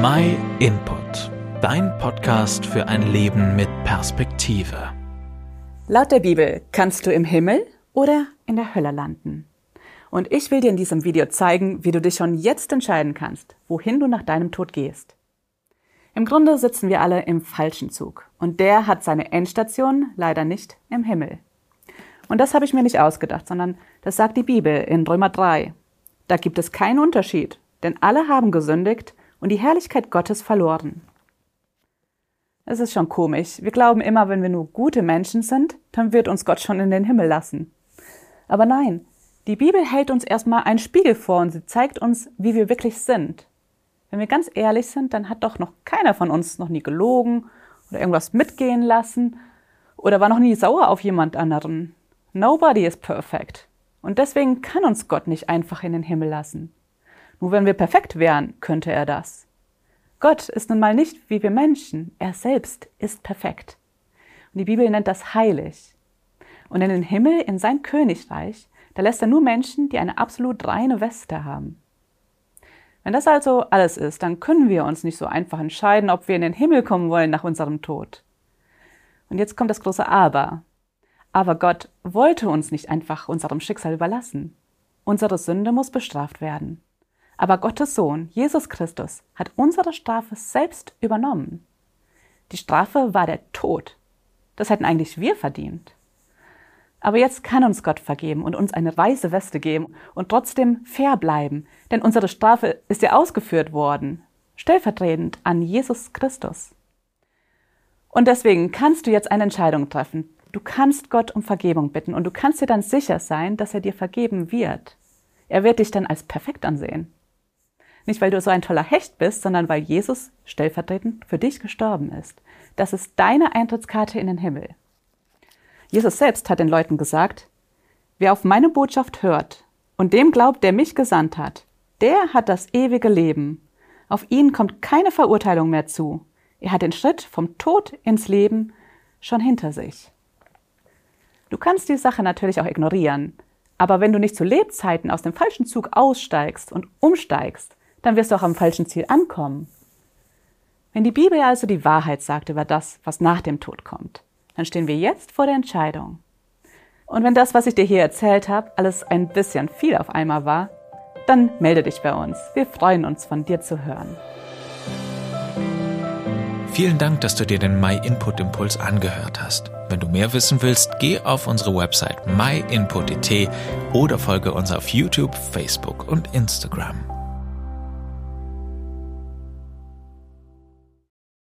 My Input, dein Podcast für ein Leben mit Perspektive. Laut der Bibel kannst du im Himmel oder in der Hölle landen. Und ich will dir in diesem Video zeigen, wie du dich schon jetzt entscheiden kannst, wohin du nach deinem Tod gehst. Im Grunde sitzen wir alle im falschen Zug und der hat seine Endstation leider nicht im Himmel. Und das habe ich mir nicht ausgedacht, sondern das sagt die Bibel in Römer 3. Da gibt es keinen Unterschied, denn alle haben gesündigt und die Herrlichkeit Gottes verloren. Es ist schon komisch. Wir glauben immer, wenn wir nur gute Menschen sind, dann wird uns Gott schon in den Himmel lassen. Aber nein, die Bibel hält uns erstmal einen Spiegel vor und sie zeigt uns, wie wir wirklich sind. Wenn wir ganz ehrlich sind, dann hat doch noch keiner von uns noch nie gelogen oder irgendwas mitgehen lassen oder war noch nie sauer auf jemand anderen. Nobody is perfect. Und deswegen kann uns Gott nicht einfach in den Himmel lassen. Nur wenn wir perfekt wären, könnte er das. Gott ist nun mal nicht wie wir Menschen, er selbst ist perfekt. Und die Bibel nennt das heilig. Und in den Himmel, in sein Königreich, da lässt er nur Menschen, die eine absolut reine Weste haben. Wenn das also alles ist, dann können wir uns nicht so einfach entscheiden, ob wir in den Himmel kommen wollen nach unserem Tod. Und jetzt kommt das große Aber. Aber Gott wollte uns nicht einfach unserem Schicksal überlassen. Unsere Sünde muss bestraft werden. Aber Gottes Sohn, Jesus Christus, hat unsere Strafe selbst übernommen. Die Strafe war der Tod. Das hätten eigentlich wir verdient. Aber jetzt kann uns Gott vergeben und uns eine weiße Weste geben und trotzdem fair bleiben, denn unsere Strafe ist ja ausgeführt worden, stellvertretend an Jesus Christus. Und deswegen kannst du jetzt eine Entscheidung treffen. Du kannst Gott um Vergebung bitten und du kannst dir dann sicher sein, dass er dir vergeben wird. Er wird dich dann als perfekt ansehen. Nicht, weil du so ein toller Hecht bist, sondern weil Jesus stellvertretend für dich gestorben ist. Das ist deine Eintrittskarte in den Himmel. Jesus selbst hat den Leuten gesagt, wer auf meine Botschaft hört und dem glaubt, der mich gesandt hat, der hat das ewige Leben. Auf ihn kommt keine Verurteilung mehr zu. Er hat den Schritt vom Tod ins Leben schon hinter sich. Du kannst die Sache natürlich auch ignorieren, aber wenn du nicht zu Lebzeiten aus dem falschen Zug aussteigst und umsteigst, dann wirst du auch am falschen Ziel ankommen. Wenn die Bibel also die Wahrheit sagt über das, was nach dem Tod kommt, dann stehen wir jetzt vor der Entscheidung. Und wenn das, was ich dir hier erzählt habe, alles ein bisschen viel auf einmal war, dann melde dich bei uns. Wir freuen uns, von dir zu hören. Vielen Dank, dass du dir den My Input Impuls angehört hast. Wenn du mehr wissen willst, geh auf unsere Website myinput.it oder folge uns auf YouTube, Facebook und Instagram.